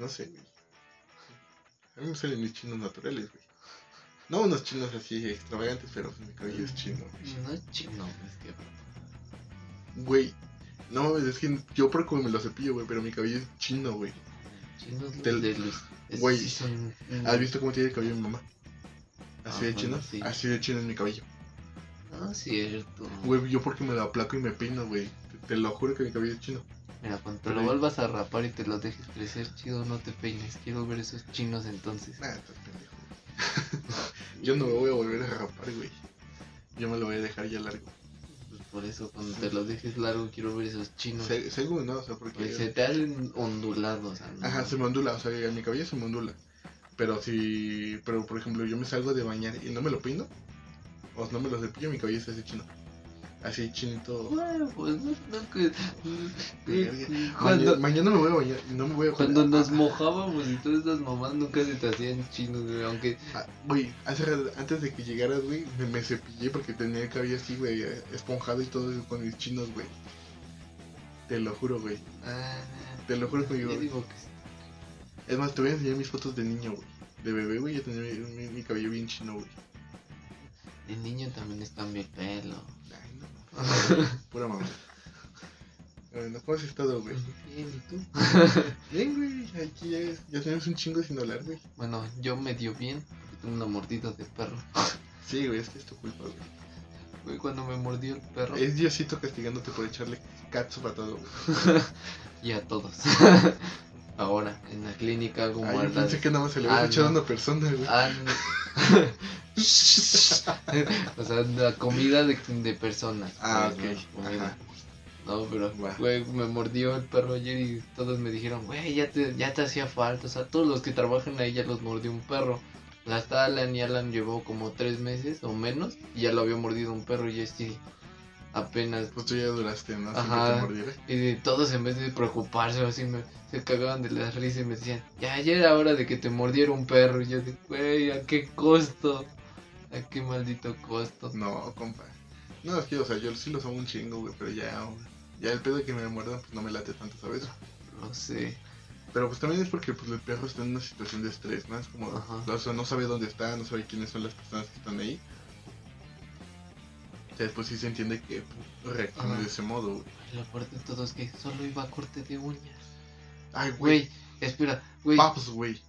no sé, güey. A mí me salen mis chinos naturales, güey. No unos chinos así extravagantes, pero mi cabello es chino, güey. No es chino, es que. Güey, no, es que yo por como me lo cepillo, güey, pero mi cabello es chino, güey. Chinos Del- de los. güey, sí son. ¿Has visto cómo tiene el cabello mi mamá? Así de Ajá, chino. sí. Así de chino es mi cabello. Es cierto. Güey, yo porque me lo aplaco y me peino, güey. Te, te lo juro que mi cabello es chino. Mira, cuando te lo vuelvas a rapar y te lo dejes crecer chido, no te peines. Quiero ver esos chinos entonces. Nah, estás pendejo. yo no me voy a volver a rapar, güey. Yo me lo voy a dejar ya largo. Pues por eso, cuando te lo dejes largo, quiero ver esos chinos. Se- según, ¿no? O sea, porque... Pues se te hacen ondulados. O sea, no. Ajá, se me ondula, o sea, mi cabello se me ondula. Pero si, pero por ejemplo, yo me salgo de bañar y no me lo peino, o no me lo cepillo, mi cabello se hace chino. Así chinito. Bueno, pues no, no que. Verga. Cuando, Mañana, mañana me voy a bañar y no me voy a cuando nos mojábamos y todas estas mamás nunca se te hacían chinos, güey. Aunque. ah, Güey, hace antes de que llegaras, güey, me, me cepillé porque tenía el cabello así, güey, eh, esponjado y todo eso con mis chinos, güey. Te lo juro, güey. Ah, Te lo juro digo que. Es más, te voy a enseñar mis fotos de niño, güey. De bebé, güey, yo tenía mi, mi- mi cabello bien chino, güey. el niño también les cambia el pelo. Pura mamá. Bueno, ¿cómo has estado, güey? Bien, ¿y tú? Bien, güey, aquí ya, ya tenemos un chingo sin hablar, güey. Bueno, yo medio bien, porque tengo una mordida de perro. Sí, güey, es que es tu culpa, güey. Güey, cuando me mordió el perro. Es Diosito castigándote por echarle catsup a todo, güey. Y a todos. Ahora, en la clínica hago muertas. pensé que nada más se le había Ah, echado a una persona, güey. O sea, la comida de, de personas. Ah, ok. ¿no? Pero, güey, me mordió el perro ayer y todos me dijeron, güey, ya te, ya te hacía falta. O sea, todos los que trabajan ahí ya los mordió un perro. Hasta Alan y Alan llevó como tres meses o menos y ya lo había mordido un perro y yo estoy apenas. Pues tú ya duraste, ¿no? Sin Ajá. Y todos en vez de preocuparse o así me, se cagaban de la risa y me decían, ya, ya era hora de que te mordiera un perro. Y yo de, güey, ¿a qué costo? ¿A qué maldito costo? No, compa. No, es que, o sea, yo sí los amo un chingo, güey, pero ya, ya el pedo de que me muerdan, pues no me late tanto, ¿sabes? No sé. Pero pues también es porque pues el perro está en una situación de estrés, ¿no? Es como, Ajá. o sea, no sabe dónde está, no sabe quiénes son las personas que están ahí. Sea, pues sí se entiende que pues, de ese modo, güey. Lo peor de todo es que solo iba a corte de uñas. Ay, güey, espera, güey. paps, güey.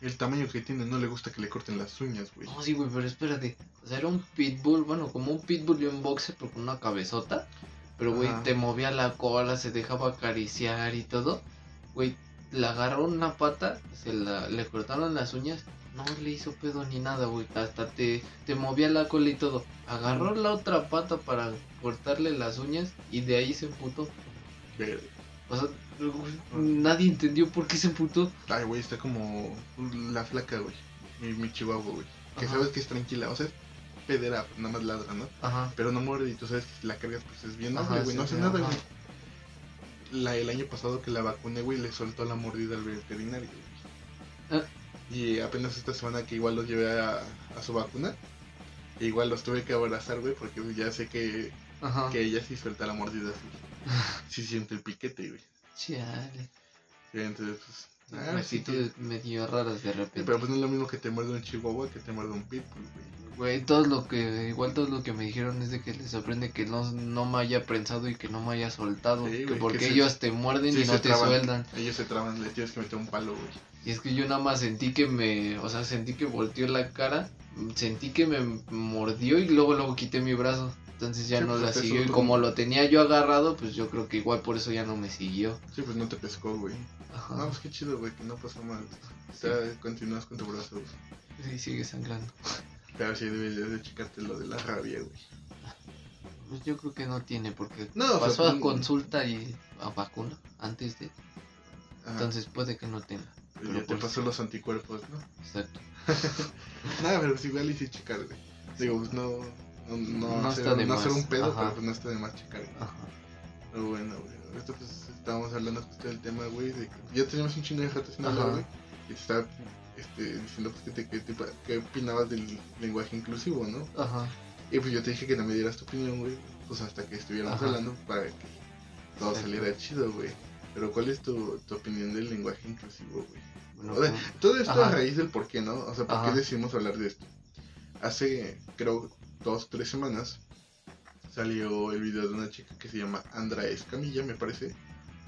El tamaño que tiene no le gusta que le corten las uñas, güey. No, sí, güey, pero espérate. O sea, era un pitbull, bueno, como un pitbull y un boxer, pero con una cabezota. Pero, güey, te movía la cola, se dejaba acariciar y todo. Güey, le agarró una pata, se la, le cortaron las uñas. No le hizo pedo ni nada, güey. Hasta te, te movía la cola y todo. Agarró la otra pata para cortarle las uñas y de ahí se emputó. Ver- O sea, nadie entendió por qué se emputó. Ay, güey, está como la flaca, güey. Mi, mi chihuahua, güey. Que Ajá. sabes que es tranquila, o sea, es pedera, nada más ladra, ¿no? Ajá. Pero no muerde y tú sabes que si la cargas, pues es bien noble, güey. No sí, hace nada, güey. La, el año pasado que la vacuné, güey, le soltó la mordida al veterinario, güey. Ah. Y apenas esta semana que igual los llevé a, a su vacuna, e igual los tuve que abrazar, güey, porque ya sé que, Ajá. que ella sí suelta la mordida, sí, sí siente el piquete, güey. Chale. Y entonces, pues, ah, sí, medio raras de repente. pero pues no es lo mismo que te muerde un chihuahua que te muerde un pitbull, güey. Güey, todo lo que, igual todo lo que me dijeron es de que les sorprende que no, no me haya prensado y que no me haya soltado. Sí, que porque que se- ellos te muerden Sí, y no se te traban. sueldan. Ellos se traban, le tienes que meter un palo, güey. Y es que yo nada más sentí que me, o sea, sentí que volteó la cara, sentí que me mordió y luego luego quité mi brazo. Entonces ya no pues, la siguió. Y como lo tenía yo agarrado, pues yo creo que igual por eso ya no me siguió. Sí, pues no te pescó, güey. Ajá. No, pues qué chido, güey, que no pasó mal. Sí. O sea, continúas con tu brazo, güey. Sí, sigue sangrando. Pero sí deberías de checarte lo de la rabia, güey. Pues yo creo que no tiene porque No, o sea, pasó pues, a consulta y a vacuna antes de. Ajá, Entonces puede que no tenga. pero ya te pasó los anticuerpos, ¿no? Exacto. Nada, pero pues igual hice checar, güey. Digo, pues no. No, no, No hacer, está de no hacer más. un pedo, Ajá. pero pues no está de más checar, güey. Ajá. Pero bueno, güey. Esto pues estábamos hablando justo del tema, güey. De que ya teníamos un chingo de rato sin hablar, güey. Y te estaba este, diciendo pues, que, te, que, te- que opinabas del lenguaje inclusivo, ¿no? Ajá. Y pues yo te dije que no me dieras tu opinión, güey. Pues hasta que estuviéramos Ajá. hablando para que todo Exacto. saliera chido, güey. Pero ¿cuál es tu, tu opinión del lenguaje inclusivo, güey? Bueno, O sea, como- todo esto a raíz del por qué, ¿no? O sea, ¿por Ajá. qué decidimos hablar de esto? Hace, creo, dos, tres semanas salió el video de una chica que se llama Andra Escamilla, me parece.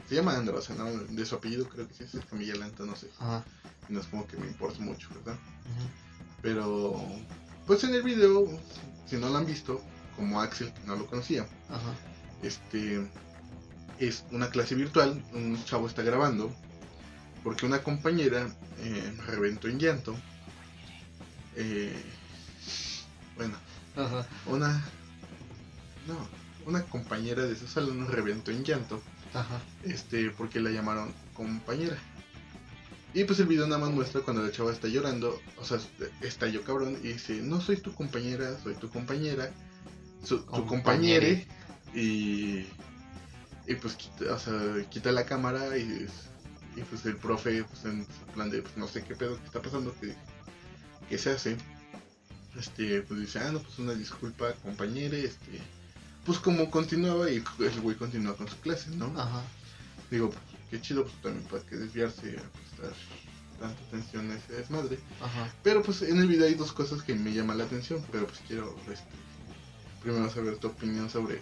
Se llama Andra, o sea, ¿no? de su apellido creo que sí es Escamilla Lanta, no sé. Ajá. No es como que me importa mucho, ¿verdad? Pero, pues en el video, si no lo han visto, como Axel, que no lo conocía, Ajá. este es una clase virtual, un chavo está grabando, porque una compañera eh, reventó en llanto. Eh, bueno, Ajá. una no, una compañera de su salón reventó en llanto, Ajá. este, porque la llamaron compañera. Y pues el video nada más muestra cuando la chava está llorando, o sea, estalló cabrón y dice, no soy tu compañera, soy tu compañera, su- tu compañere, y, y pues quita, o sea, quita la cámara y, y pues el profe, pues en plan de, pues no sé qué pedo que está pasando, que, que se hace, este, pues dice, ah, no, pues una disculpa, compañere, este, pues como continuaba y el güey continúa con su clase, ¿no? Ajá. Digo, pues, qué chido, pues también para que desviarse a prestar tanta atención a ese desmadre. Ajá. Pero pues en el video hay dos cosas que me llaman la atención, pero pues quiero este, primero saber tu opinión sobre,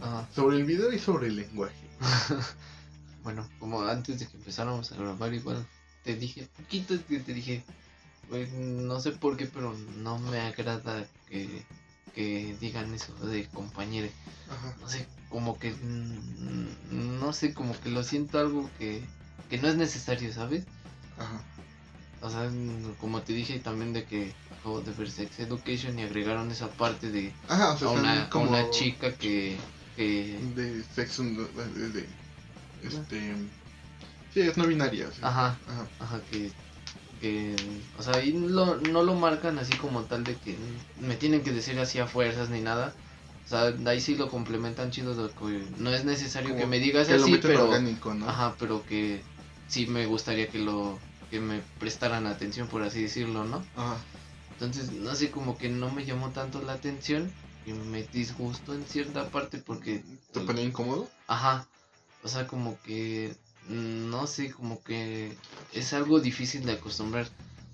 Ajá. sobre el video y sobre el lenguaje. bueno, como antes de que empezáramos a grabar, igual te dije, poquito que te dije, güey, no sé por qué, pero no me agrada que, que digan eso de compañero. Ajá. No sé, como que, mm, no sé, como que lo siento algo que, que no es necesario, ¿sabes? Ajá. O sea, mm, como te dije también de que acabo de ver Sex Education y agregaron esa parte de Ajá, o sea, a una, como una chica que, que de sexo, de, de- este, sí, es no binaria. sí. ajá, Ajá. ajá, que, que, o sea, ahí lo- no lo marcan así como tal de que me tienen que decir así a fuerzas ni nada. O sea, ahí sí lo complementan chido de que no es necesario Como que me digas Que así, pero, orgánico, ¿no? ajá, pero que sí me gustaría que lo, que me prestaran atención, por así decirlo, ¿no? Ajá. Entonces, no sé, como que no me llamó tanto la atención y me disgustó en cierta parte porque, ¿Te ponía incómodo? ajá, o sea, como que, no sé, como que es algo difícil de acostumbrar.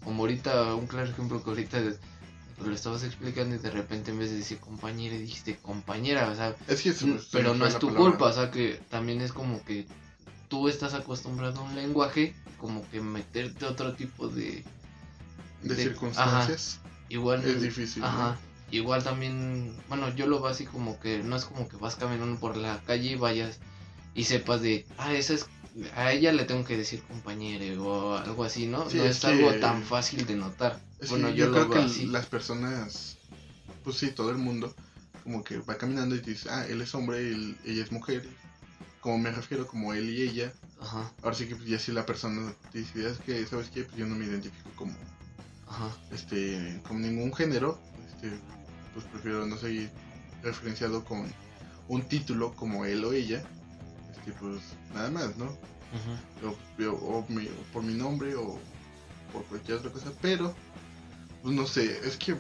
Como ahorita, un claro ejemplo que ahorita lo estabas explicando y de repente en vez de decir compañera dijiste compañera, o sea, Es que se- Mm, se pero no es tu palabra. culpa, o sea que también es como que tú estás acostumbrado a un lenguaje, como que meterte a otro tipo de... De, de- circunstancias Igual... es difícil. ¿no? Ajá. Igual también, bueno, yo lo veo así como que no es como que vas caminando por la calle y vayas y sepas de, ah, esa es, a ella le tengo que decir compañero o algo así, ¿no? Sí, no es es, algo tan fácil de notar. Bueno, yo, yo, creo que así. las personas, pues sí, todo el mundo, como que va caminando y dice, ah, él es hombre, él- ella es mujer. Como me refiero, como él y ella. Ajá, Ahora sí que pues, ya si la persona dice, es que, ¿sabes qué? Pues yo no me identifico como, ajá, este, con ningún género. Este, pues prefiero no seguir referenciado con un título como él o ella. Pues nada más, ¿no? ujú, o, o- o mi- o por mi nombre o por cualquier otra cosa, pero pues no sé, es que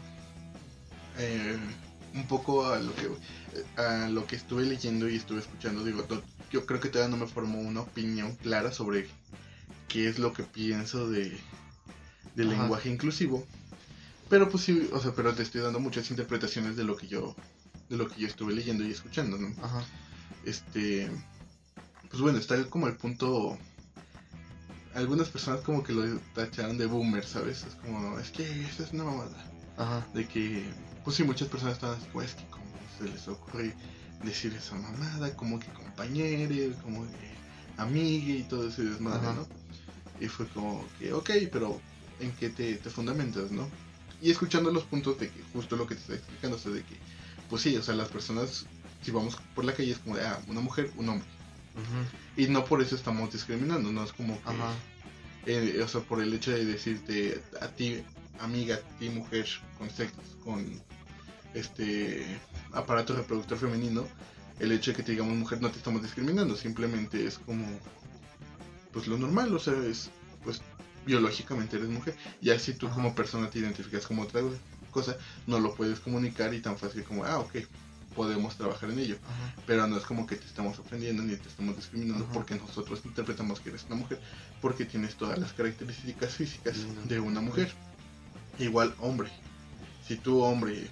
eh, un poco a lo que a lo que estuve leyendo y estuve escuchando, digo, no- yo creo que todavía no me formó una opinión clara sobre qué es lo que pienso de del Ajá. lenguaje inclusivo, pero pues sí, o sea, pero te estoy dando muchas interpretaciones de lo que yo de lo que yo estuve leyendo y escuchando, ¿no? ajá, este pues bueno está como el punto algunas personas como que lo tacharon de boomer sabes es como es que esa es una mamada. Ajá, de que pues sí muchas personas están así como es que como se les ocurre decir esa mamada como que compañeros como que amigue y todo ese desmadre Ajá. no y fue como que ok pero en qué te, te fundamentas no y escuchando los puntos de que justo lo que te está explicando o sea de que pues sí o sea las personas si vamos por la calle es como de ah una mujer un hombre y no por eso estamos discriminando, no es como que, ajá, eh, o sea, por el hecho de decirte a ti, amiga, a ti, mujer, con sexo, con este aparato reproductor femenino, el hecho de que te digamos mujer no te estamos discriminando, simplemente es como, pues lo normal, o sea, es, pues biológicamente eres mujer, ya si tú Ajá. como persona te identificas como otra cosa, no lo puedes comunicar y tan fácil como, ah, ok, podemos trabajar en ello. Ajá. Pero no es como que te estamos ofendiendo ni te estamos discriminando Ajá. porque nosotros interpretamos que eres una mujer porque tienes todas las características físicas De una de una mujer. Igual hombre. Si tú hombre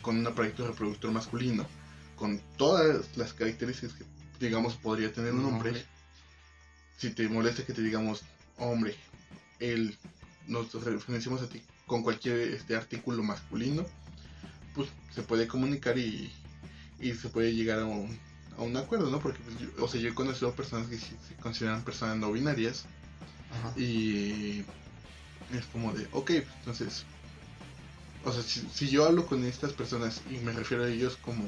con un aparato reproductor masculino, con todas las características que digamos podría tener un Un hombre, hombre. si te molesta que te digamos hombre, él, nos referenciamos a ti con cualquier este artículo masculino, pues se puede comunicar y, y se puede llegar a un, a un acuerdo, ¿no? Porque, pues, yo- o sea, yo he conocido personas que se consideran personas no binarias Ajá. y es como de, ok, pues, entonces, o sea, si, si yo hablo con estas personas y me refiero a ellos como,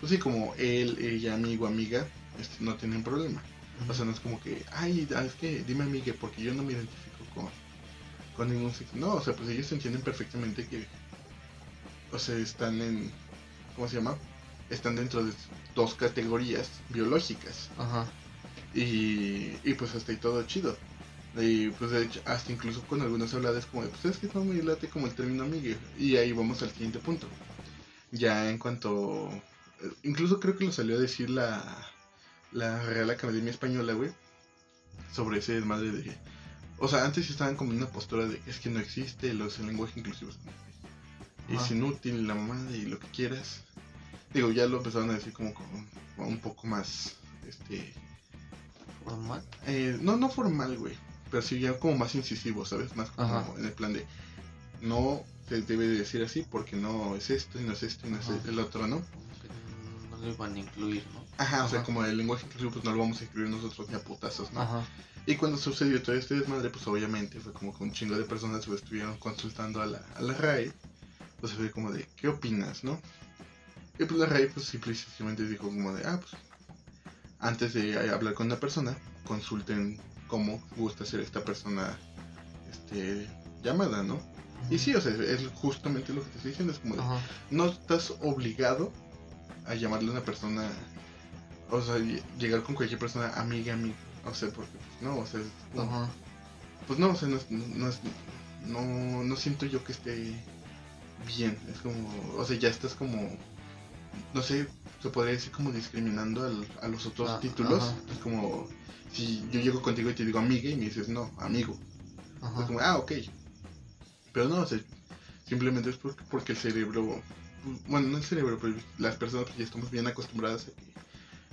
pues sí, como él, ella, amigo, amiga, este, no tienen problema. O sea, no es como que, ay, es que dime amigue, porque yo no me identifico con, con ningún sexo. No, o sea, pues ellos entienden perfectamente que, o sea, están en, ¿cómo se llama? Están dentro de dos categorías biológicas. Ajá. Y, y pues hasta ahí todo chido. Y pues de hecho, hasta incluso con algunas habladas como de, pues es que no me late como el término amigue. Y ahí vamos al siguiente punto. Ya en cuanto, eh, incluso creo que lo salió a decir la, la Real Academia Española, güey, sobre ese desmadre de... O sea, antes estaban como en una postura de es que no existe los, el lenguaje inclusivo. Es Ajá. inútil, la mamada y lo que quieras. Digo, ya lo empezaron a decir como, como un poco más, este, Formal. eh, no, no formal, güey. Pero sí ya como más incisivo, ¿sabes? Más como Ajá. en el plan de no se debe de decir así porque no es esto y no es esto y no es el otro, ¿no? No lo iban a incluir, ¿no? Ajá, o sea, como el lenguaje inclusivo pues no lo vamos a incluir nosotros ni a putazos, ¿no? Ajá. Y cuando sucedió todo este desmadre, pues obviamente fue como que un chingo de personas se estuvieron consultando a la, a la RAE. Pues fue como de, ¿qué opinas, no? Y pues la RAE pues simple y sencillamente dijo como de, ah, pues antes de hablar con una persona, consulten cómo gusta ser esta persona este, llamada, ¿no? Y sí, o sea, es justamente lo que te estoy diciendo, es como de, no estás obligado a llamarle a una persona, o sea, ll- llegar con cualquier persona amiga, amiga, o sea, porque pues, no, o sea, es como- Ajá. pues no, o sea, no, no, es- no, no siento yo que esté bien, es como, o sea, ya estás como, no sé, se podría decir como discriminando al- a los otros Ah, títulos, ajá. es como, si yo llego contigo y te digo amiga y me dices no, amigo, es como, ah, ok. Pero no, o sea, simplemente es porque, porque el cerebro, bueno, no el cerebro, pero las personas que ya estamos bien acostumbradas a que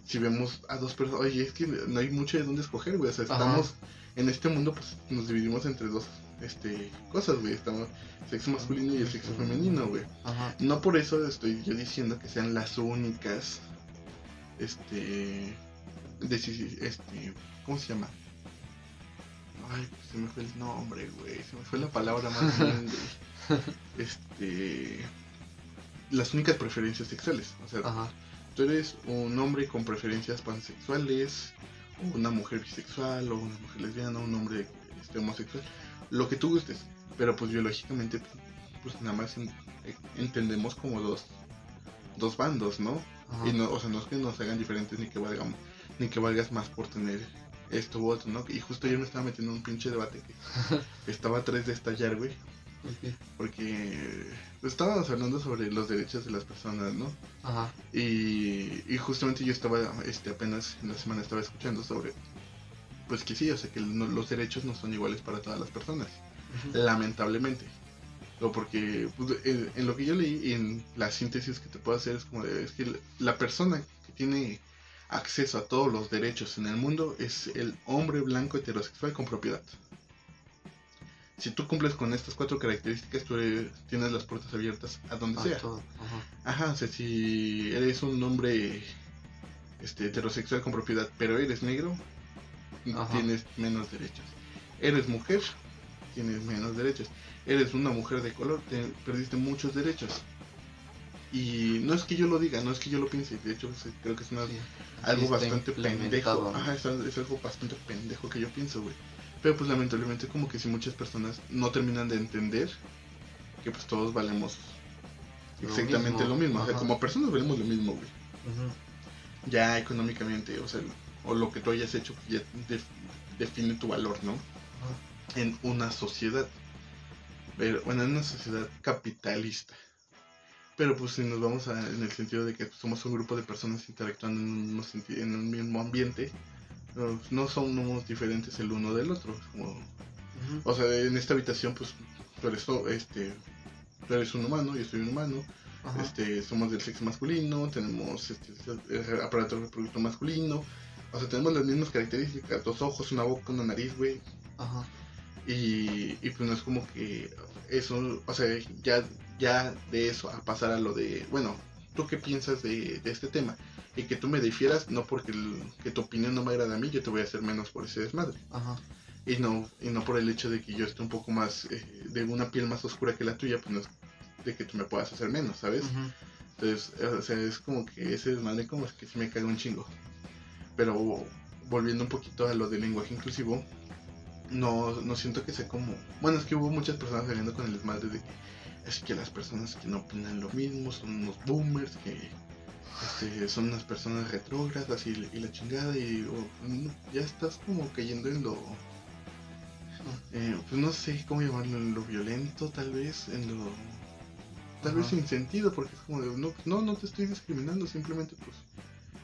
si vemos a dos personas, oye, es que no hay mucho de dónde escoger, güey, o sea, Ajá. estamos en este mundo, pues nos dividimos entre dos este, cosas, güey, estamos sexo masculino y el sexo femenino, güey. No por eso estoy yo diciendo que sean las únicas, este, deci- este, ¿cómo se llama? Ay, pues se me fue el nombre, güey, se me fue la palabra más güey. Este, las únicas preferencias sexuales, o sea, Ajá. tú eres un hombre con preferencias pansexuales, o una mujer bisexual, o una mujer lesbiana, un hombre este, homosexual, lo que tú gustes, pero pues biológicamente, pues, nada más en- entendemos como dos, dos bandos, ¿no? Ajá. Y no, o sea, no es que nos hagan diferentes ni que valgamos, ni que valgas más por tener esto u otro, ¿no? Y justo ayer me estaba metiendo en un pinche debate que, estaba a tres de estallar, güey, porque pues, estábamos hablando sobre los derechos de las personas, ¿no? Ajá. Y, y justamente yo estaba, este, apenas en la semana estaba escuchando sobre, pues que sí, o sea, que los derechos no son iguales para todas las personas, lamentablemente. O porque pues, en, en lo que yo leí y en la síntesis que te puedo hacer es como de, es que la persona que tiene acceso a todos los derechos en el mundo es el hombre blanco heterosexual con propiedad. Si tú cumples con estas cuatro características, tú eres- tienes las puertas abiertas a donde Ah, sea. todo. Ajá. Ajá, o sea, si eres un hombre este, heterosexual con propiedad, pero eres negro, Ajá. tienes menos derechos. Eres mujer, tienes menos derechos. Eres una mujer de color, te perdiste muchos derechos. Y no es que yo lo diga, no es que yo lo piense, de hecho creo que es una- Sí. algo bastante pendejo. Ajá, es, es algo bastante pendejo que yo pienso, güey. Pero pues lamentablemente como que si muchas personas no terminan de entender que pues todos valemos Lo exactamente mismo, lo mismo. O sea, como personas valemos lo mismo, güey. Ya económicamente, o sea, o lo que tú hayas hecho pues, ya def- define tu valor, ¿no? En una sociedad. Pero, bueno, en una sociedad capitalista. Pero pues si nos vamos a, en el sentido de que somos un grupo de personas interactuando en un mismo, en un mismo ambiente, no, no somos diferentes el uno del otro. como- o sea, en esta habitación pues tú eres, este, tú eres un humano, yo soy un humano, Ajá. este, somos del sexo masculino, tenemos este, aparato reproductor masculino, o sea, tenemos las mismas características, dos ojos, una boca, una nariz, güey, Ajá. y, y pues no es como que eso, o sea, ya, ya de eso a pasar a lo de, bueno, ¿tú qué piensas de, de este tema? Y que tú me difieras, no porque el- que tu opinión no me agrada a mí, yo te voy a hacer menos por ese desmadre. Ajá. Y no, y no por el hecho de que yo esté un poco más, eh, de una piel más oscura que la tuya, pues no es de que tú me puedas hacer menos, ¿sabes? Entonces, o sea, es como que ese desmadre como es que sí me caga un chingo. Pero volviendo un poquito a lo del lenguaje inclusivo, no, no siento que sea como... Bueno, es que hubo muchas personas saliendo con el desmadre de es que las personas que no opinan lo mismo son unos boomers, que este, son unas personas retrógradas y, y la chingada y oh, ya estás como cayendo en lo... eh, pues no sé cómo llamarlo, en lo violento tal vez, en lo... Tal vez sin sentido, porque es como de, no, no, no te estoy discriminando, simplemente pues...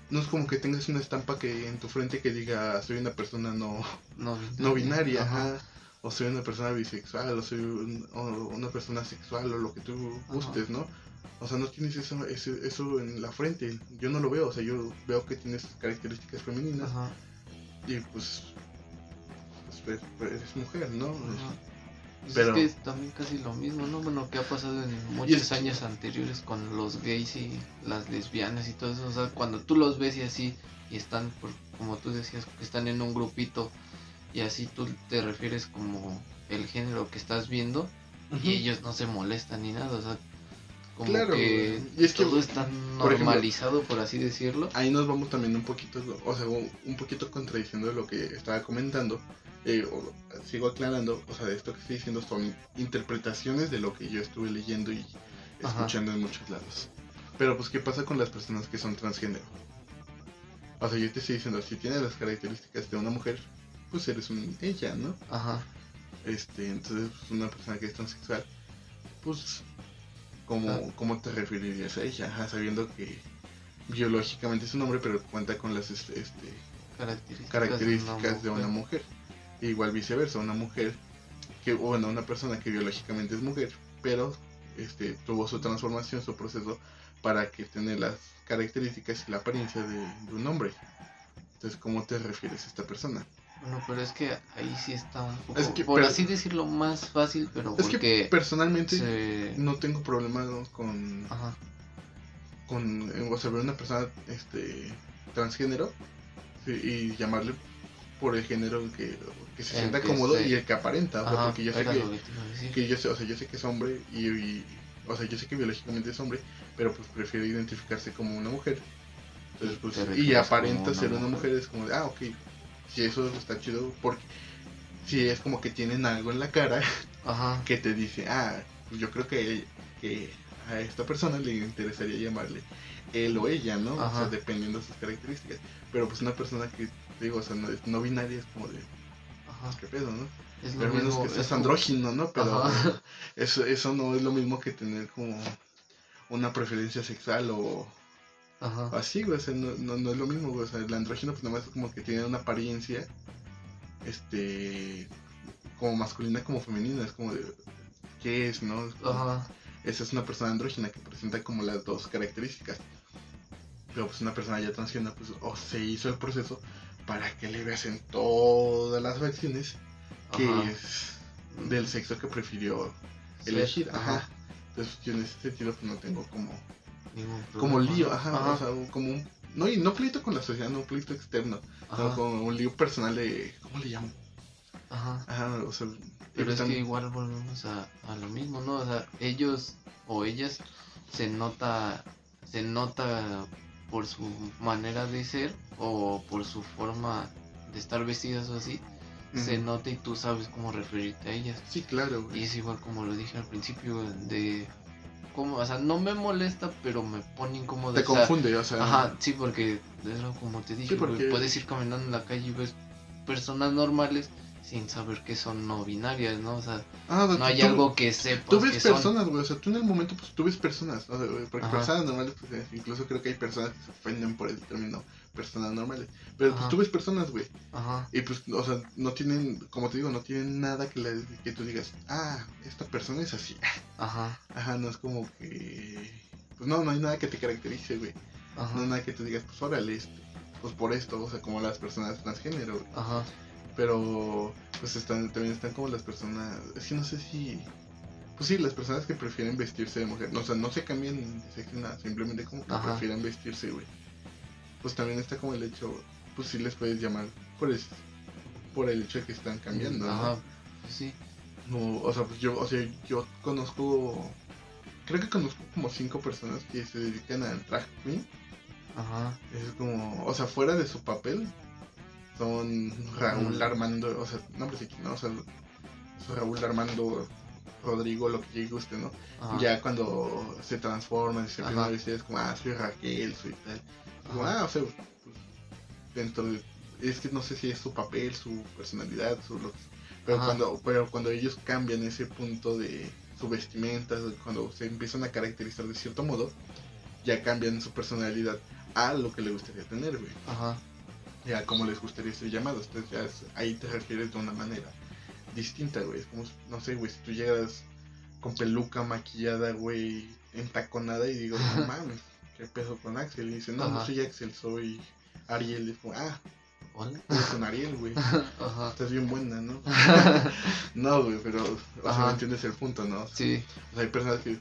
No es como que tengas una estampa que en tu frente que diga soy una persona no, No, no binaria, ajá. O soy una persona bisexual, o soy un- o una persona sexual, o lo que tú gustes, ¿no? O sea, no tienes eso, eso, eso en la frente. Yo no lo veo, o sea, yo veo que tienes características femeninas Ajá. y pues, pues, pues, eres mujer, ¿no? Ajá. Pues Pero- es que es también casi lo mismo, ¿no? Bueno, que ha pasado en muchos es- años anteriores con los gays y las lesbianas y todo eso. O sea, cuando tú los ves y así, y están, por, como tú decías, que están en un grupito y así tú te refieres como el género que estás viendo y ellos no se molestan ni nada. O sea, como Claro, que y es que, todo está por ejemplo, normalizado, por así decirlo. ahí nos vamos también un poquito, o sea, un un poquito contradiciendo lo que estaba comentando. Eh, o- sigo aclarando, o sea, de esto que estoy diciendo son interpretaciones de lo que yo estuve leyendo y Ajá. escuchando en muchos lados. Pero pues, ¿qué pasa con las personas que son transgénero? O sea, yo te estoy diciendo, si tienes las características de una mujer, pues eres un ella, ¿no? Ajá. Este, entonces, pues, una persona que es transexual, pues, ¿cómo, Ah. ¿cómo te referirías a ella? Ajá, sabiendo que biológicamente es un hombre, pero cuenta con las este, este, Características, características de una mujer. Igual viceversa, una mujer, que, o bueno, una persona que biológicamente es mujer, pero este, tuvo su transformación, su proceso, para que tenga las características y la apariencia de, de un hombre. Entonces, ¿cómo te refieres a esta persona? Bueno, pero es que ahí sí está un poco, Es que por así decirlo, más fácil, pero Es que personalmente se... no tengo problema con, Ajá, con eh, o sea, ver una persona este transgénero y llamarle por el género que, que se sienta que cómodo se- y el que aparenta, o sea, ajá, porque yo sé que, que yo sé, o sea, yo sé que es hombre y, y- o sea, yo sé que biológicamente es hombre, pero pues prefiere identificarse como una mujer. Entonces, pues, y aparenta una ser una mujer. mujer, es como de, ah, ok, si eso está chido, porque si es como que tienen algo en la cara Ajá, que te dice, ah, pues yo creo que, que a esta persona le interesaría llamarle él o ella, ¿no? O sea, Ajá. dependiendo de sus características. Pero pues una persona que, digo, o sea, no, no binaria es como de, ajá. ¿qué pedo, no? Es lo Pero menos mismo, que es seas como- andrógino, ¿no? Pero Ajá. eso, eso no es lo mismo que tener como una preferencia sexual o Ajá, así, güey, o sea, no, no, no es lo mismo, güey, o sea, el andrógino pues nada más es como que tiene una apariencia, este, como masculina como femenina, es como de, ¿qué es, no? Es como- ajá, esa es una persona andrógina que presenta como las dos características. Pero pues una persona ya transgénero, pues o se hizo el proceso para que le veas en todas las facciones que ajá. es del sexo que prefirió elegir. Ajá. Entonces yo en ese sentido pues no tengo como, como lío, ajá, o sea, como un, no, y no pleito con la sociedad, no pleito externo, Ajá, no como un lío personal de, ¿cómo le llamo? ajá. Ajá, o sea, Pero es que igual volvemos a, a lo mismo, ¿no? O sea, ellos o ellas se nota, se nota por su manera de ser o por su forma de estar vestidas o así, se nota y tú sabes cómo referirte a ellas. Sí, claro, güey. Y es igual como lo dije al principio de como, o sea, no me molesta, pero me pone incómodo. Te o sea, confunde, o sea, Ajá, sí, porque es como te dije, porque- puedes ir caminando en la calle y ves personas normales sin saber que son no binarias, ¿no? O sea, Ah, no hay tú- algo que sepas Tú ves son. personas, güey, o sea, tú en el momento, pues tú ves personas, o sea, güey, porque Ajá. personas normales, pues eh, incluso creo que hay personas que se ofenden por el término personas normales, pero pues Ajá. tú ves personas, güey, Ajá, y pues, o sea, no tienen, como te digo, no tienen nada que, le, que tú digas, ah, esta persona es así, ajá, ajá, no es como que, pues no, no hay nada que te caracterice, güey, no hay ajá, nada que tú digas, pues órale, este, pues por esto, o sea, como las personas transgénero, güey. ajá, Pero pues están, también están como las personas, es que no sé si, pues sí, las personas que prefieren vestirse de mujer, no, o sea, no se cambian de sexo nada, simplemente como que Ajá. prefieren vestirse, güey. Pues también está como el hecho, pues sí les puedes llamar por el, por el hecho de que están cambiando. Ajá, pues sí, No, o sea, pues yo, o sea, yo conozco, creo que conozco como cinco personas que se dedican al drag queen. ajá, Es como, o sea, fuera de su papel, son Raúl Mm. Armando, o sea, nombres aquí, ¿no? O sea, Raúl Armando, Rodrigo, lo que llegue usted, ¿no? ajá, Ya cuando se transforman, se empiezan a vestir, es como, ah, soy Raquel, soy tal. Como, ah, o sea, pues, dentro de. Es que no sé si es su papel, su personalidad, su lo que pero Ajá. cuando, pero cuando ellos cambian ese punto de su vestimenta, cuando se empiezan a caracterizar de cierto modo, ya cambian su personalidad a lo que le gustaría tener, güey. ajá, Ya como les gustaría ser llamados. Entonces ya es- ahí te refieres de una manera distinta, güey. Es como, no sé, güey, si tú llegas con peluca maquillada, güey, entaconada y digo, no mames, ¿qué peso con Axel? Y dice, no, no soy Axel, soy Ariel. Y es como, ah, hola, un Ariel, güey. ajá, Estás bien buena, ¿no? no, güey, pero, o sea. ¿me entiendes el punto, no? O sea, sí, hay personas que,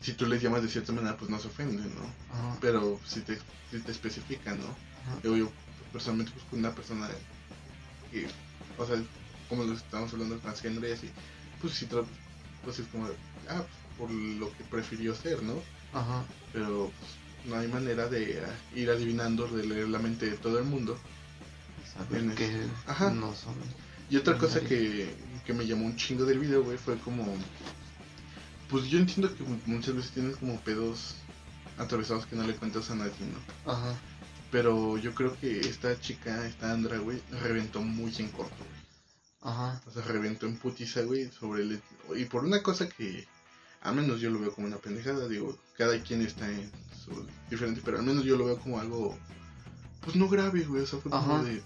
si tú les llamas de cierta manera, pues no se ofenden, ¿no? ajá, Pero si te, si te especifican, ¿no? Yo, yo personalmente busco una persona que, o sea, como lo estamos hablando de transgénero y así, pues sí, pues es como, ah, por lo que prefirió ser, ¿no? ajá, Pero pues, no hay manera de ir adivinando, de leer la mente de todo el mundo. saber Ajá. no son, Y otra cosa que, que me llamó un chingo del video, güey, fue como, pues yo entiendo que muchas veces tienes como pedos atravesados que no le cuentas a nadie, ¿no? ajá, Pero yo creo que esta chica, esta Andra, güey, reventó muy en corto, güey. ajá, O sea, reventó en putiza, güey, sobre el... Y por una cosa que, al menos yo lo veo como una pendejada, digo, cada quien está en su diferente, pero al menos yo lo veo como algo, pues no grave, güey, o sea, fue como Ajá. de...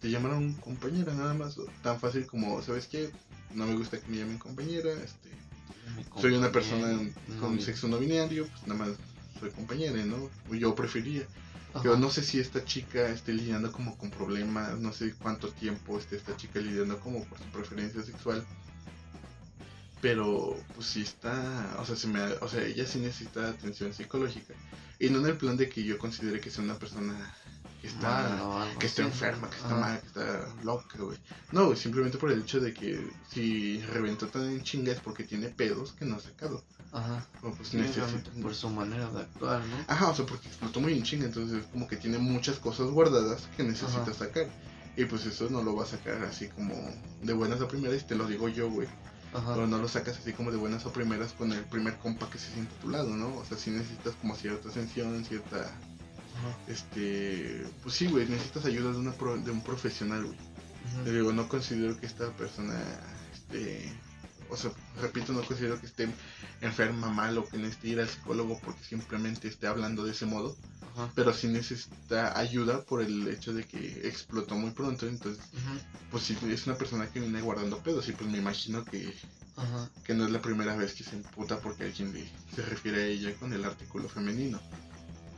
Te llamaron compañera nada más, tan fácil como, ¿sabes qué? No me gusta que me llamen compañera, este... Soy una persona no, con sexo no binario, pues nada más soy compañera, ¿no? Yo prefería. Ajá, Pero no sé si esta chica esté lidiando como con problemas, no sé cuánto tiempo esté esta chica lidiando como por su preferencia sexual. Pero pues sí está, o sea, se me, o sea, ella sí necesita atención psicológica. Y no en el plan de que yo considere que sea una persona que está que está enferma, que está ajá, mal, que está loca, güey. No, güey, simplemente por el hecho de que si reventó tan en chinga es porque tiene pedos que no ha sacado. Ajá, O pues sí, necesita. por su manera de actuar, ¿no? Ajá, o sea, porque explotó muy en chinga, entonces como que tiene muchas cosas guardadas que necesita Ajá. sacar. Y pues eso no lo va a sacar así como de buenas a primeras, y te lo digo yo, güey. Ajá, Pero no lo sacas así como de buenas a primeras con el primer compa que se siente a tu lado, ¿no? O sea, sí necesitas como cierta atención, cierta... ajá, Este... Pues sí, güey, necesitas ayuda de, una pro- de un profesional, güey. Te digo, no considero que esta persona, este, o sea, repito, no considero que esté enferma, mal o que necesite ir al psicólogo porque simplemente esté hablando de ese modo, ajá, pero sí necesita ayuda por el hecho de que explotó muy pronto, entonces, pues sí, es una persona que viene guardando pedos y pues me imagino que, ajá, que no es la primera vez que se imputa porque alguien le, se refiere a ella con el artículo femenino.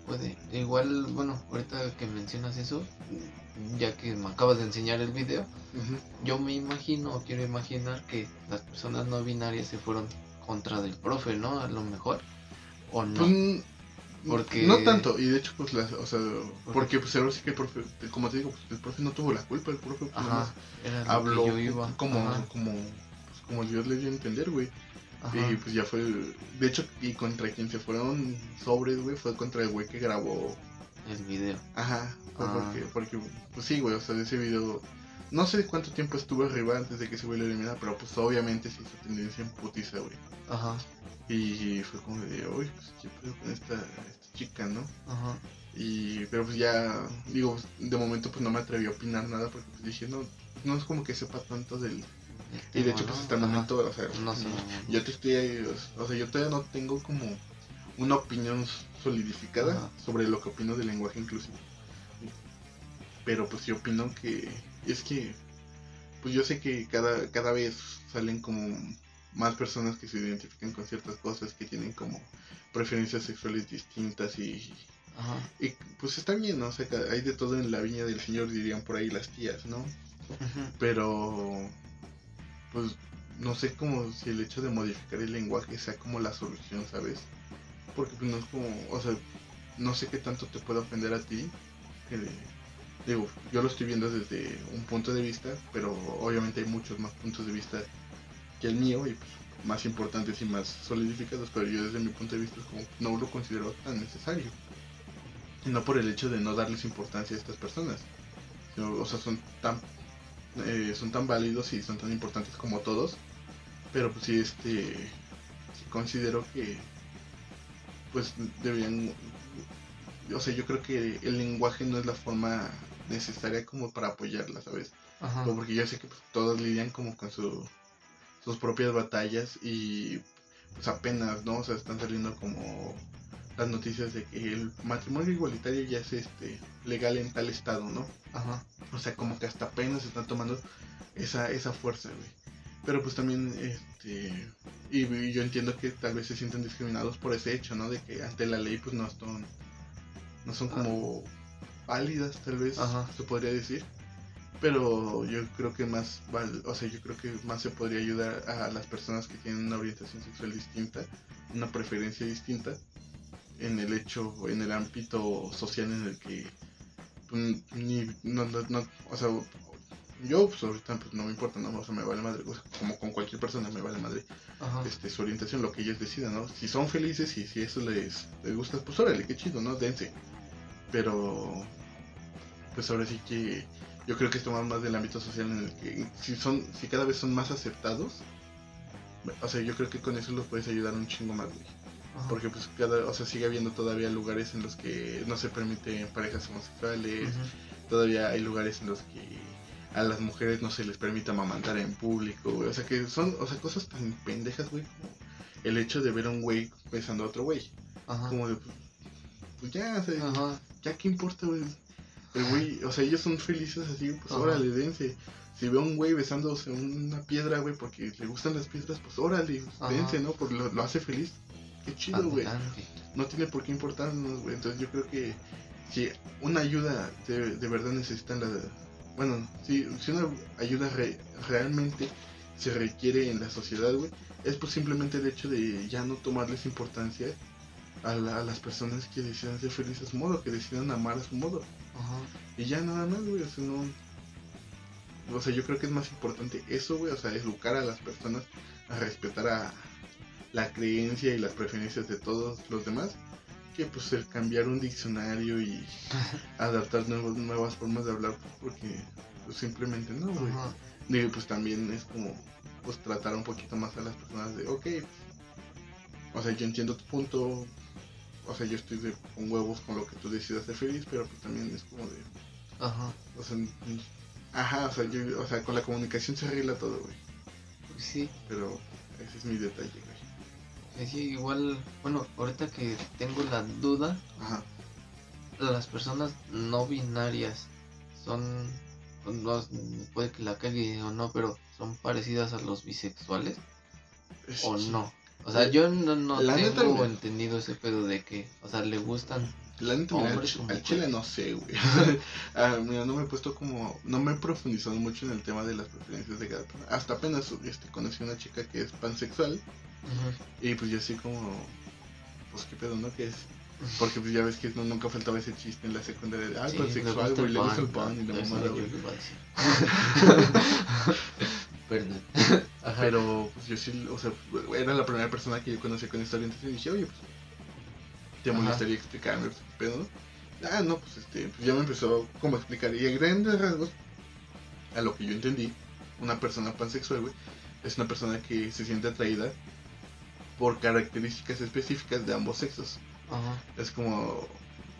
Puede. Igual, bueno, ahorita que mencionas eso, ya que me acabas de enseñar el video, yo me imagino quiero imaginar que las personas no binarias se fueron contra del profe, ¿no? A lo mejor. O no. Pues, Porque- No tanto, y de hecho, pues, la, o sea, porque pues ahora sí que el profe, como te digo, pues, el profe no tuvo la culpa, el profe pues, nada más Ajá, era habló yo iba. como, Ajá, como, pues, como Dios le dio a entender, güey. Ajá, Y pues ya fue, de hecho, y contra quien se fueron sobres, güey, fue contra el güey que grabó. el video. Ajá, Ah. porque, porque, pues sí, güey, o sea, de ese video, no sé cuánto tiempo estuvo arriba antes de que güey lo eliminara, pero pues obviamente se hizo tendencia en putiza, güey. Ajá, Y fue como de, uy, pues qué pedo con esta, esta chica, ¿no? ajá. Y, pero pues ya, digo, de momento pues no me atreví a opinar nada porque pues dije, no, no es como que sepa tanto del... Y de hecho pues hasta el momento, o sea, No sé. yo te estoy, o sea, yo todavía no tengo como una opinión solidificada Ajá. sobre lo que opino del lenguaje inclusivo. Pero pues yo opino que es que pues yo sé que cada cada vez salen como más personas que se identifican con ciertas cosas, que tienen como preferencias sexuales distintas y, Ajá. y pues está bien, ¿no? O sea, hay de todo en la viña del señor, dirían por ahí las tías, ¿no? Pero pues no sé como si el hecho de modificar el lenguaje sea como la solución, ¿sabes? Porque pues no es como, o sea, no sé qué tanto te puede ofender a ti. digo, yo lo estoy viendo desde un punto de vista, pero obviamente hay muchos más puntos de vista que el mío y pues, más importantes y más solidificados, pero yo desde mi punto de vista es como no lo considero tan necesario. Y no por el hecho de no darles importancia a estas personas. o sea, son tan eh, son tan válidos y son tan importantes como todos. Pero pues sí, este, sí considero que pues deberían, o sea, yo creo que el lenguaje no es la forma necesaria como para apoyarla, ¿sabes? Ajá. Porque yo sé que pues, todos lidian como con su, sus propias batallas y pues apenas, ¿no? O sea, están saliendo como las noticias de que el matrimonio igualitario ya es este legal en tal estado, ¿no? Ajá. O sea, como que hasta apenas están tomando esa, esa fuerza, güey. Pero pues también, este, y, y yo entiendo que tal vez se sienten discriminados por ese hecho, ¿no? De que ante la ley pues no son, no son como válidas, tal vez, Ajá. se podría decir. Pero yo creo que más, val- o sea, yo creo que más se podría ayudar a las personas que tienen una orientación sexual distinta, una preferencia distinta, en el hecho, en el ámbito social en el que pues, ni, no, no, no, o sea, yo pues ahorita pues no me importa, no, o sea, me vale madre, o sea, como con cualquier persona me vale madre Ajá. este, su orientación, lo que ellos decidan, ¿no? Si son felices y si eso les, les gusta, pues órale, qué chido, ¿no? Dense. Pero, pues ahora sí que yo creo que es tomar más del ámbito social en el que si son, si cada vez son más aceptados, o sea, yo creo que con eso los puedes ayudar un chingo más, güey. Porque pues cada, o sea, sigue habiendo todavía lugares en los que no se permiten parejas homosexuales, todavía hay lugares en los que a las mujeres no se les permite amamantar en público, güey. O sea, que son, o sea, cosas tan pendejas, güey, como el hecho de ver a un güey besando a otro güey. Ajá. Como de, pues, pues ya, o sea, Ajá. ya qué importa, güey. El güey, o sea, ellos son felices así, pues Ajá. órale, dense. Si veo a un güey besándose una piedra, güey, porque le gustan las piedras, pues órale, Ajá. dense, ¿no? Porque lo, lo hace feliz. Qué chido, güey no tiene por qué importarnos, güey. Entonces yo creo que si una ayuda de, de verdad necesitan la... Bueno, si, si una ayuda re- realmente se requiere en la sociedad, güey, es pues simplemente el hecho de ya no tomarles importancia a, la- a las personas que decidan ser felices a su modo, que decidan amar a su modo. Ajá. Y ya nada más, güey, o sea, no... O sea, yo creo que es más importante eso, güey, o sea, educar a las personas a respetar a la creencia y las preferencias de todos los demás, que pues el cambiar un diccionario y adaptar nuevos- nuevas formas de hablar, porque pues simplemente no, güey. Digo, pues también es como, pues tratar un poquito más a las personas de, ok, o sea, yo entiendo tu punto, o sea, yo estoy de, con huevos con lo que tú decidas ser feliz, pero pues también es como de, Ajá. o sea, ajá, o sea, yo, o sea, con la comunicación se arregla todo, güey. Sí. Pero ese es mi detalle, Sí, igual, bueno, ahorita que tengo la duda, Ajá. las personas no binarias son, pues, no, puede que la cague o no, pero son parecidas a los bisexuales o no. O sea, yo no, no La tengo entendido ese pedo de que, o sea, le gustan. La neta, mira, al, ch- chile no sé, güey. Ah, mira, no me he puesto como, no me he profundizado mucho en el tema de las preferencias de cada persona. Hasta apenas este, conocí a una chica que es pansexual y pues yo así como, pues qué pedo, ¿no? Que es Porque pues ya ves que no, nunca faltaba ese chiste en la secundaria de, ah, Sí, pansexual, güey, le gusta el pan y la mamada, yo güey. Perdón. Ajá. Pero pues yo sí, o sea, era la primera persona que yo conocí con esta orientación y dije, oye, pues, ¿te molestaría explicarme pues, qué pedo? Ah, no, pues este, pues ya me empezó como a explicar. Y a grandes rasgos, a lo que yo entendí, una persona pansexual, güey, es una persona que se siente atraída por características específicas de ambos sexos. Ajá. Es como,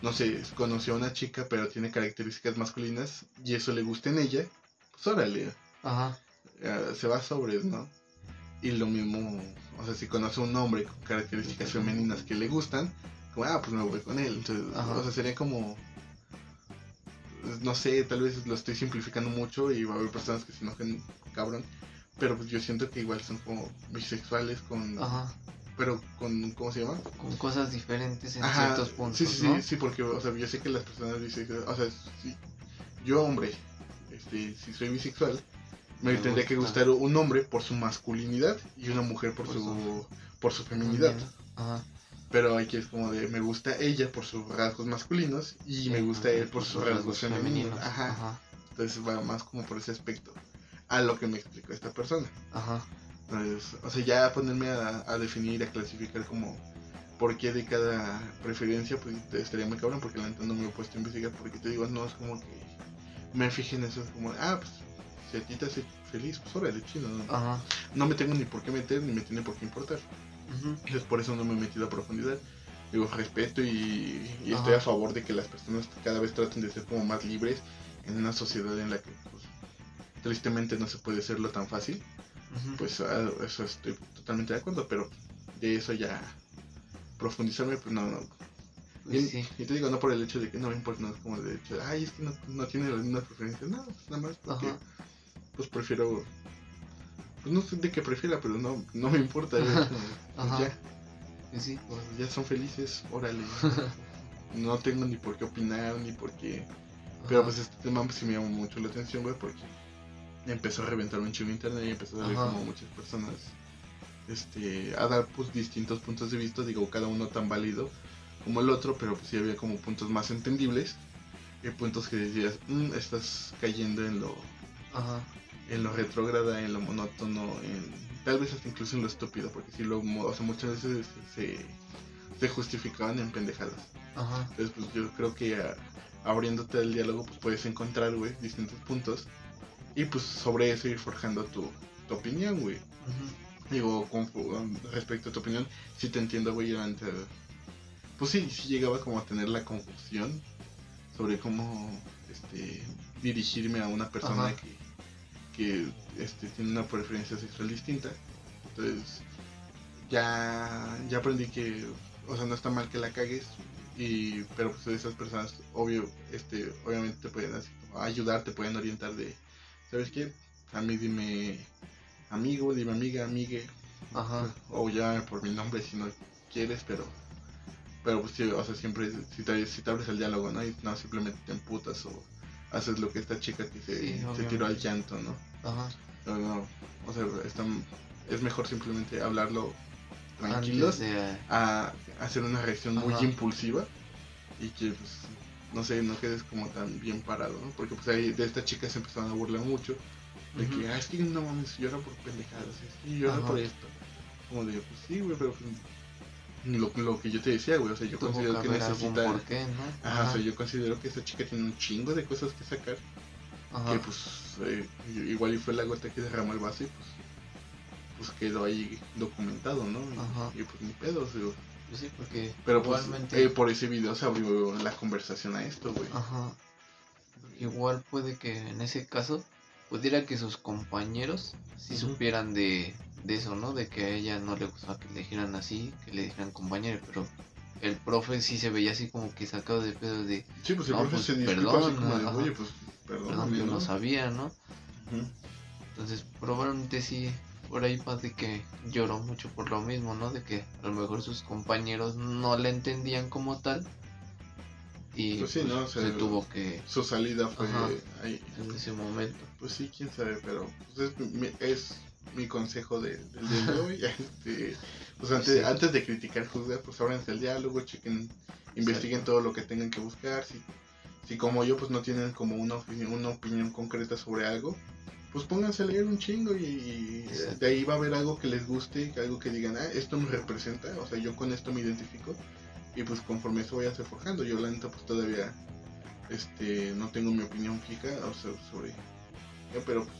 no sé, conoció a una chica, pero tiene características masculinas y eso le gusta en ella, pues órale, Ajá. eh, se va sobre, ¿no? Y lo mismo, o sea, si conoce a un hombre con características femeninas que le gustan, como, ah, pues me voy con él. Entonces, Ajá. o sea, sería como, no sé, tal vez lo estoy simplificando mucho y va a haber personas que se enojen, cabrón. Pero pues yo siento que igual son como bisexuales con, Ajá. pero con, ¿cómo se llama? Con cosas diferentes en Ajá, ciertos puntos, sí, sí, ¿no? sí, sí, porque, o sea, yo sé que las personas bisexuales, o sea, si yo hombre, este, si soy bisexual, me, Me tendría que gusta. gustar un hombre por su masculinidad y una mujer por, Por su, su- por su feminidad. Ajá. Pero aquí es como de, me gusta ella por sus rasgos masculinos y me gusta él por sus rasgos femeninos. Ajá. Ajá. Entonces va más como por ese aspecto a lo que me explicó esta persona. Ajá. Entonces, o sea, ya ponerme a, a definir, a clasificar como por qué de cada preferencia, pues estaría muy cabrón porque la neta no me he puesto a investigar porque te digo, no es como que me fije en eso, es como, ah, pues si a ti te hace feliz, pues órale, chido, ¿no? Ajá. No me tengo ni por qué meter, ni me tiene por qué importar. Entonces por eso no me he metido a profundidad. Digo, respeto y, y estoy a favor de que las personas cada vez traten de ser como más libres en una sociedad en la que tristemente no se puede serlo tan fácil. Pues a eso estoy totalmente de acuerdo, pero de eso ya profundizarme, pues no, no. Pues y, sí. y te digo, no por el hecho de que no me importa, no es como el hecho de, ay, es que no, no tiene las mismas preferencias, no, pues nada más porque, pues prefiero, pues no sé de qué prefiera, pero no, no me importa, ya, pues, ya, Pues sí. ya son felices, órale. no tengo ni por qué opinar, ni por qué pero pues este tema pues, sí me llamó mucho la atención, güey, porque empezó a reventar un chingo internet y empezó a salir Ajá. como muchas personas este, a dar pues distintos puntos de vista, digo, cada uno tan válido como el otro, pero pues sí había como puntos más entendibles y puntos que decías, "Mm, estás cayendo en lo, Ajá. en lo retrógrada, en lo monótono, en tal vez hasta incluso en lo estúpido, porque sí lo, o sea, muchas veces se, se justificaban en pendejadas. Ajá. Entonces, pues yo creo que a- abriéndote al diálogo, pues puedes encontrar, güey, distintos puntos. Y pues sobre eso ir forjando tu, tu opinión, güey. Digo, con, con respecto a tu opinión, sí te entiendo, güey, antes... Pues sí, sí llegaba como a tener la confusión sobre cómo este, dirigirme a una persona Ajá. que, que este, tiene una preferencia sexual distinta. Entonces, ya, ya aprendí que, o sea, no está mal que la cagues, y, pero pues esas personas, obvio, este, obviamente te pueden así ayudar, te pueden orientar de, ¿sabes qué? A mí dime amigo, dime amiga, amigue, Ajá. o ya por mi nombre si no quieres, pero pero pues sí, o sea, siempre si te, si te abres el diálogo, ¿no? Y no simplemente te emputas o haces lo que esta chica que se, Sí, se tiró al llanto, ¿no? Ajá. No, no, o sea, está- es mejor simplemente hablarlo tranquilos de- a hacer una reacción muy impulsiva y que pues no sé, no quedes como tan bien parado, ¿no? Porque pues ahí de esta chica se empezaron a burlar mucho de que, ah, es que no mames, llora por pendejadas, es que llora Ajá. por esto. Como de, pues sí, güey, pero pues, lo, lo que yo te decía, güey, o sea, yo Tuvo considero que algún necesita... porqué, ¿no? Ajá, o sea, yo considero que esta chica tiene un chingo de cosas que sacar, Ajá. que pues eh, igual y fue la gota que derramó el vaso y pues, pues quedó ahí documentado, ¿no? Y, Ajá. y, pues ni pedos, digo. Pues sí, porque Pero pues igualmente. eh, por ese video se abrió la conversación a esto, güey. Ajá. Igual puede que en ese caso pudiera que sus compañeros sí supieran de, de eso, ¿no? De que a ella no le gustaba que le dijeran así, que le dijeran compañero, pero el profe sí se veía así como que sacado de pedo de, Sí, pues el No, profe pues, se disculpa perdón, así como de, oye, pues perdón, perdón, yo no sabía, ¿no? Entonces probablemente sí, por ahí pasa de que lloró mucho por lo mismo, ¿no? De que a lo mejor sus compañeros no le entendían como tal y Pues sí, pues, ¿no? O sea, se tuvo que Su salida fue Ajá. ahí. en ese momento. Pues sí, quién sabe, pero pues es, mi, es mi consejo de- del de hoy. Este, pues antes, Sí. antes de criticar, juzgar, pues ábranse el diálogo, chequen, investiguen Exacto. todo lo que tengan que buscar. Si, si como yo, pues no tienen como una opinión, una opinión concreta sobre algo, pues pónganse a leer un chingo y, de ahí va a haber algo que les guste, algo que digan, ah, esto me representa, o sea, yo con esto me identifico. Y pues conforme eso vaya se forjando, yo la neta pues todavía este no tengo mi opinión fija o sea, sobre eh, pero pues,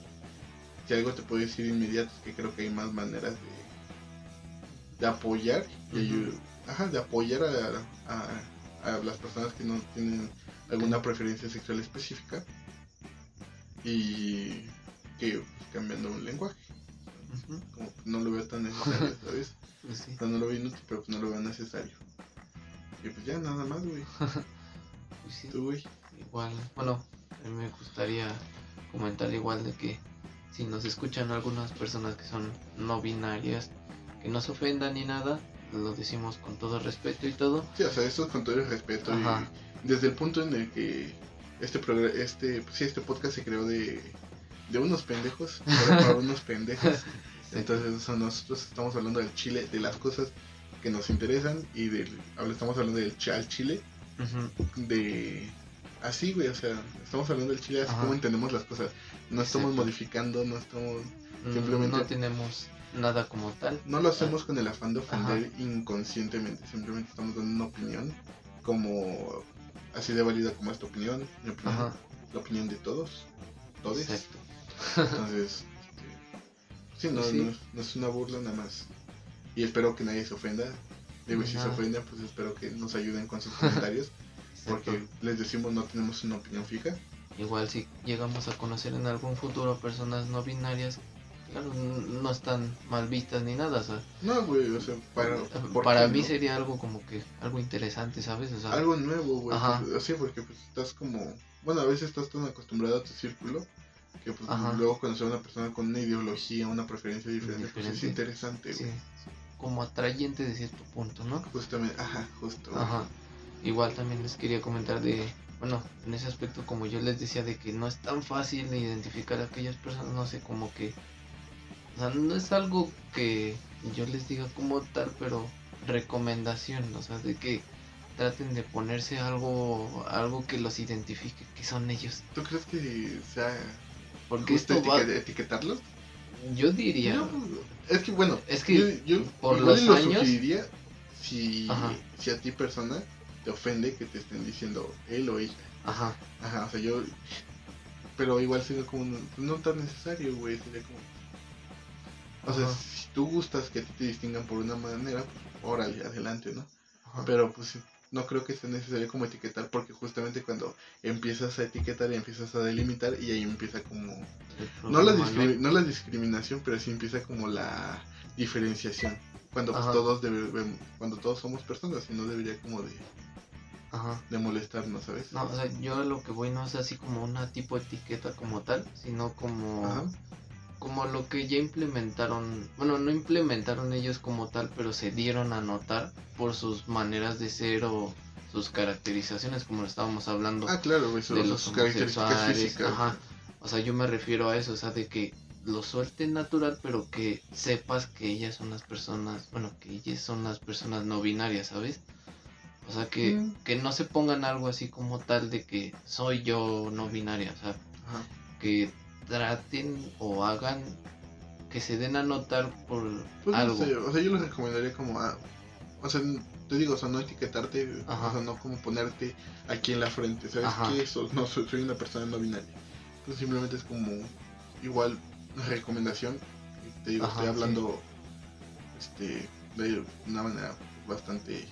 si algo te puedo decir inmediato es que creo que hay más maneras de, de apoyar y Ujú. ayu- ajá, de apoyar a, a, a las personas que no tienen alguna preferencia sexual específica y que cambiando un lenguaje. Como que no lo veo tan necesario, ¿sabes? pues sí. O sea, no lo veo inútil, pero pues no lo veo necesario. Y pues ya, nada más, güey. Pues sí. Tú, güey. Igual, bueno, a mí me gustaría comentar igual de que si nos escuchan algunas personas que son no binarias, que no se ofendan ni nada, lo decimos con todo respeto y todo. Sí, o sea, esto es con todo el respeto. Ajá. Y desde el punto en el que este programa, este, sí, este podcast se creó de, de unos pendejos, para, para unos pendejos. Entonces, o sea, nosotros estamos hablando del Chile, de las cosas que nos interesan y del, estamos hablando del ch- al Chile, de así, güey, o sea, estamos hablando del Chile así Ajá. como entendemos las cosas. No estamos Exacto. modificando, no estamos, mm, Simplemente- No tenemos nada como tal. no lo hacemos con el afán de ofender Ajá. inconscientemente, simplemente estamos dando una opinión como así de válida como esta opinión, mi opinión, la opinión de todos, todos. exacto. Entonces, este, sí, no, Sí. No, es- no es una burla nada más. Y espero que nadie se ofenda. Digo, si se ofenden, pues espero que nos ayuden con sus comentarios. porque les decimos no tenemos una opinión fija. Igual si llegamos a conocer en algún futuro personas no binarias, claro, no están mal vistas ni nada, o sea, No, güey, o sea, para, ¿por para mí no? sería algo como que algo interesante, ¿sabes? O sea, algo nuevo, güey. Pues, así, porque pues estás como. Bueno, a veces estás tan acostumbrado a tu círculo que pues Ajá. luego conocer a una persona con una ideología, una preferencia diferente, pues es interesante, sí, güey. como atrayente de cierto punto, ¿no? Justamente, ajá, justo. Ajá. Igual también les quería comentar de, bueno, en ese aspecto como yo les decía de que no es tan fácil de identificar a aquellas personas, no sé, como que, o sea, no es algo que yo les diga como tal, pero recomendación, o sea, de que traten de ponerse algo, algo que los identifique, que son ellos, ¿Tú crees que sea porque esto va, etiquetarlos? yo diría, No, es que bueno, es que yo, yo por los lo años- sugeriría si, Ajá. si a ti persona te ofende que te estén diciendo él o ella. ajá, Ajá, o sea, yo. Pero igual sería como. un- No tan necesario, güey. Sería como. O sea, Ajá. si tú gustas que te distingan por una manera, pues órale, adelante, ¿no? ajá, Pero pues no creo que sea necesario como etiquetar, porque justamente cuando empiezas a etiquetar y empiezas a delimitar, y ahí empieza como. No la, no la discriminación, pero sí empieza como la diferenciación. Cuando pues, todos debe- cuando todos somos personas y no debería como de, Ajá. de molestarnos, ¿sabes? No, o sea, yo lo que voy no es así como una tipo etiqueta como tal, sino como, Ajá. Como lo que ya implementaron, bueno, no implementaron ellos como tal, pero se dieron a notar por sus maneras de ser o sus caracterizaciones, como lo estábamos hablando, Ah, claro, sus, de los sus características físicas. ajá. O sea, yo me refiero a eso, o sea, de que lo suelten natural, pero que sepas que ellas son las personas, bueno, que ellas son las personas no binarias, ¿sabes? O sea, que, Mm. que no se pongan algo así como tal de que soy yo no binaria, o sea, Ajá. que traten o hagan que se den a notar por Pues algo. no sé, o sea, yo les recomendaría como a, o sea, te digo, o sea, no etiquetarte, Ajá. o sea, no como ponerte aquí en la frente, ¿sabes Ajá. qué? Eso, no, soy, soy una persona no binaria. Simplemente es como, igual, una recomendación, te digo, Ajá, estoy hablando, este, de una manera bastante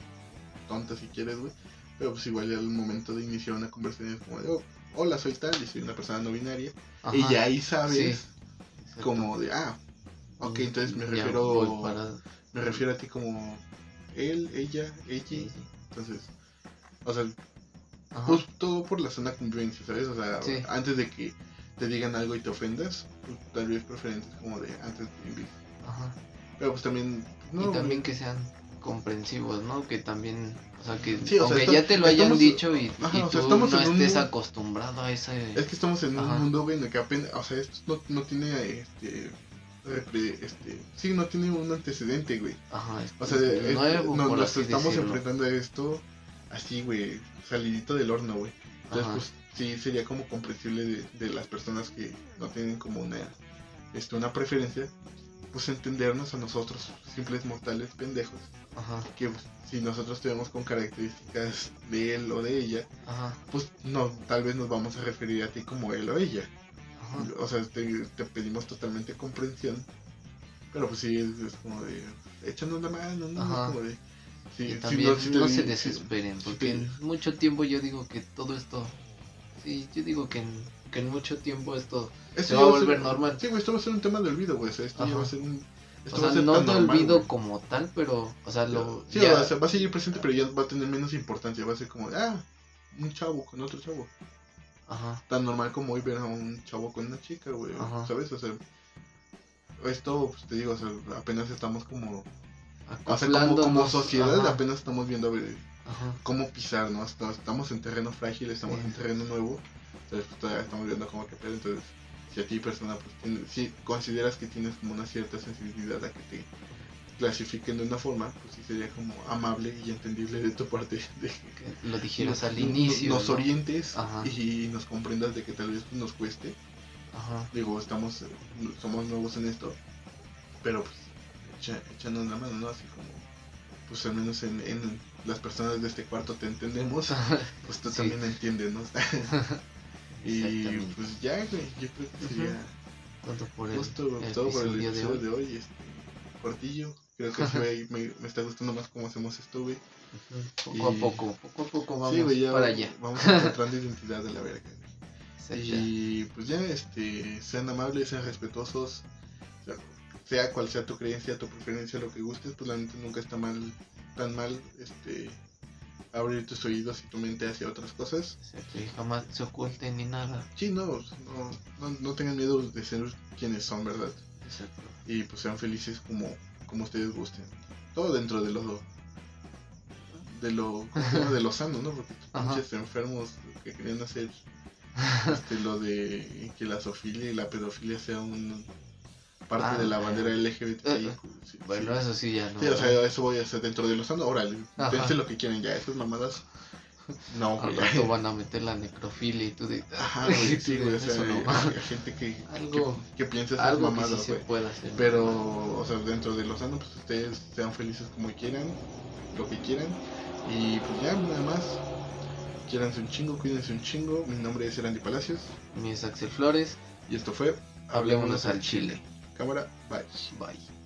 tonta si quieres, güey, pero pues igual al momento de iniciar una conversación es como de, oh, hola, soy tal y soy una persona no binaria, Ajá, y ya ahí sabes, sí, como de, ah, ok, entonces me refiero... para- Me refiero a ti como él, ella, ella. sí. Entonces, o sea, Ajá, pues todo por la zona convivencia, ¿sabes? O sea, Sí. antes de que te digan algo y te ofendas, pues tal vez preferentes como de antes de ajá. Pero pues también, no, y también que sean comprensivos, ¿no? Que también, o sea, que Sí, o sea, aunque está- ya te lo hayan dicho y, Ajá, y o sea, tú estamos no en un estés mundo- acostumbrado a ese... es que estamos en Ajá. un mundo, güey, en el que apenas, o sea, esto no, no tiene, este, este, sí, no tiene un antecedente, güey. Ajá, es, O sea, es es- nuevo, no- nos estamos decirlo. enfrentando a esto así, güey, salidito del horno, güey. Entonces, Ajá. pues sí, sería como comprensible de, de las personas que no tienen como una, este, una preferencia, pues entendernos a nosotros, simples mortales pendejos, Ajá, que pues, si nosotros tenemos con características de él o de ella, ajá, pues no, tal vez nos vamos a referir a ti como él o ella. ajá. O sea, te, te pedimos totalmente comprensión, pero pues sí, es, es como de, échanos la mano, ¿no? Como de, Sí, y también no se desesperen, porque en mucho tiempo yo digo que todo esto, sí, yo digo que en, que en mucho tiempo esto se ya va a ser- volver normal. Sí, güey, esto va a ser un tema de olvido, güey. Esto ya Ajá. va a ser un. Esto O va sea, a ser no tan de normal, olvido güey. como tal, pero, o sea, lo... Sí, ya- o sea, va a seguir presente, pero ya va a tener menos importancia. Va a ser como, ah, un chavo con otro chavo. Ajá, Tan normal como hoy ver a un chavo con una chica, güey. Ajá. ¿Sabes? O sea, esto, pues te digo, o sea, apenas estamos como. O sea, como, sociedad, ajá, apenas estamos viendo a ver cómo pisar, ¿no? Estamos, estamos en terreno frágil, estamos Sí. en terreno nuevo. Entonces, pues, todavía estamos viendo cómo que pedo. Entonces, si a ti, persona, pues, si consideras que tienes como una cierta sensibilidad a que te clasifiquen de una forma, pues sí sería como amable y entendible de tu parte de que lo dijeras al inicio, nos ¿no? orientes Ajá. y nos comprendas de que tal vez nos cueste. Ajá, Digo, estamos, somos nuevos en esto, pero pues echa- echando una mano, ¿no? Así como, pues al menos en, en las personas de este cuarto te entendemos, pues tú Sí. también entiendes, ¿no? y pues ya, güey, yo creo que sería Todo por el, justo el todo por el episodio de hoy. de hoy. Este, cortillo, creo que sí, me, me está gustando más cómo hacemos esto, güey. Poco Y- a poco, poco a poco vamos sí, güey, ya para allá. vamos encontrando identidad de la verga. Y pues ya, este, sean amables, sean respetuosos, sea, sea cual sea tu creencia, tu preferencia, lo que gustes, pues la neta nunca está mal, tan mal, este, abrir tus oídos y tu mente hacia otras cosas. Y jamás se oculten ni nada. Sí, no, no, no, no tengan miedo de ser quienes son, ¿verdad? Exacto. Y pues sean felices como, como ustedes gusten. Todo dentro de lo, de lo, de lo sano, ¿no? Porque pinches enfermos que querían hacer este, lo de que la zoofilia y la pedofilia sea un parte Ah, de la bandera LGBT. Eh, sí, Bueno, sí. eso sí ya no. Sí, o sea, eso voy a hacer dentro de lo sano. Órale, piensen lo que quieran ya, esas mamadas. No, Al rato van a meter la necrofilia y tú de. Ajá, güey, sí, güey, o sea, eso no. hay gente que, Algo- que, que piensa esas Algo que sí mamadas, se puede hacer. Pero, o sea, dentro de lo sano, pues ustedes sean felices como quieran, lo que quieran. Y pues ya, nada más. Quieranse un chingo, cuídense un chingo. Mi nombre es Erandi Palacios. Mi es Axel Flores. Y esto fue Hablémonos al chile. Cámara, bye. Bye.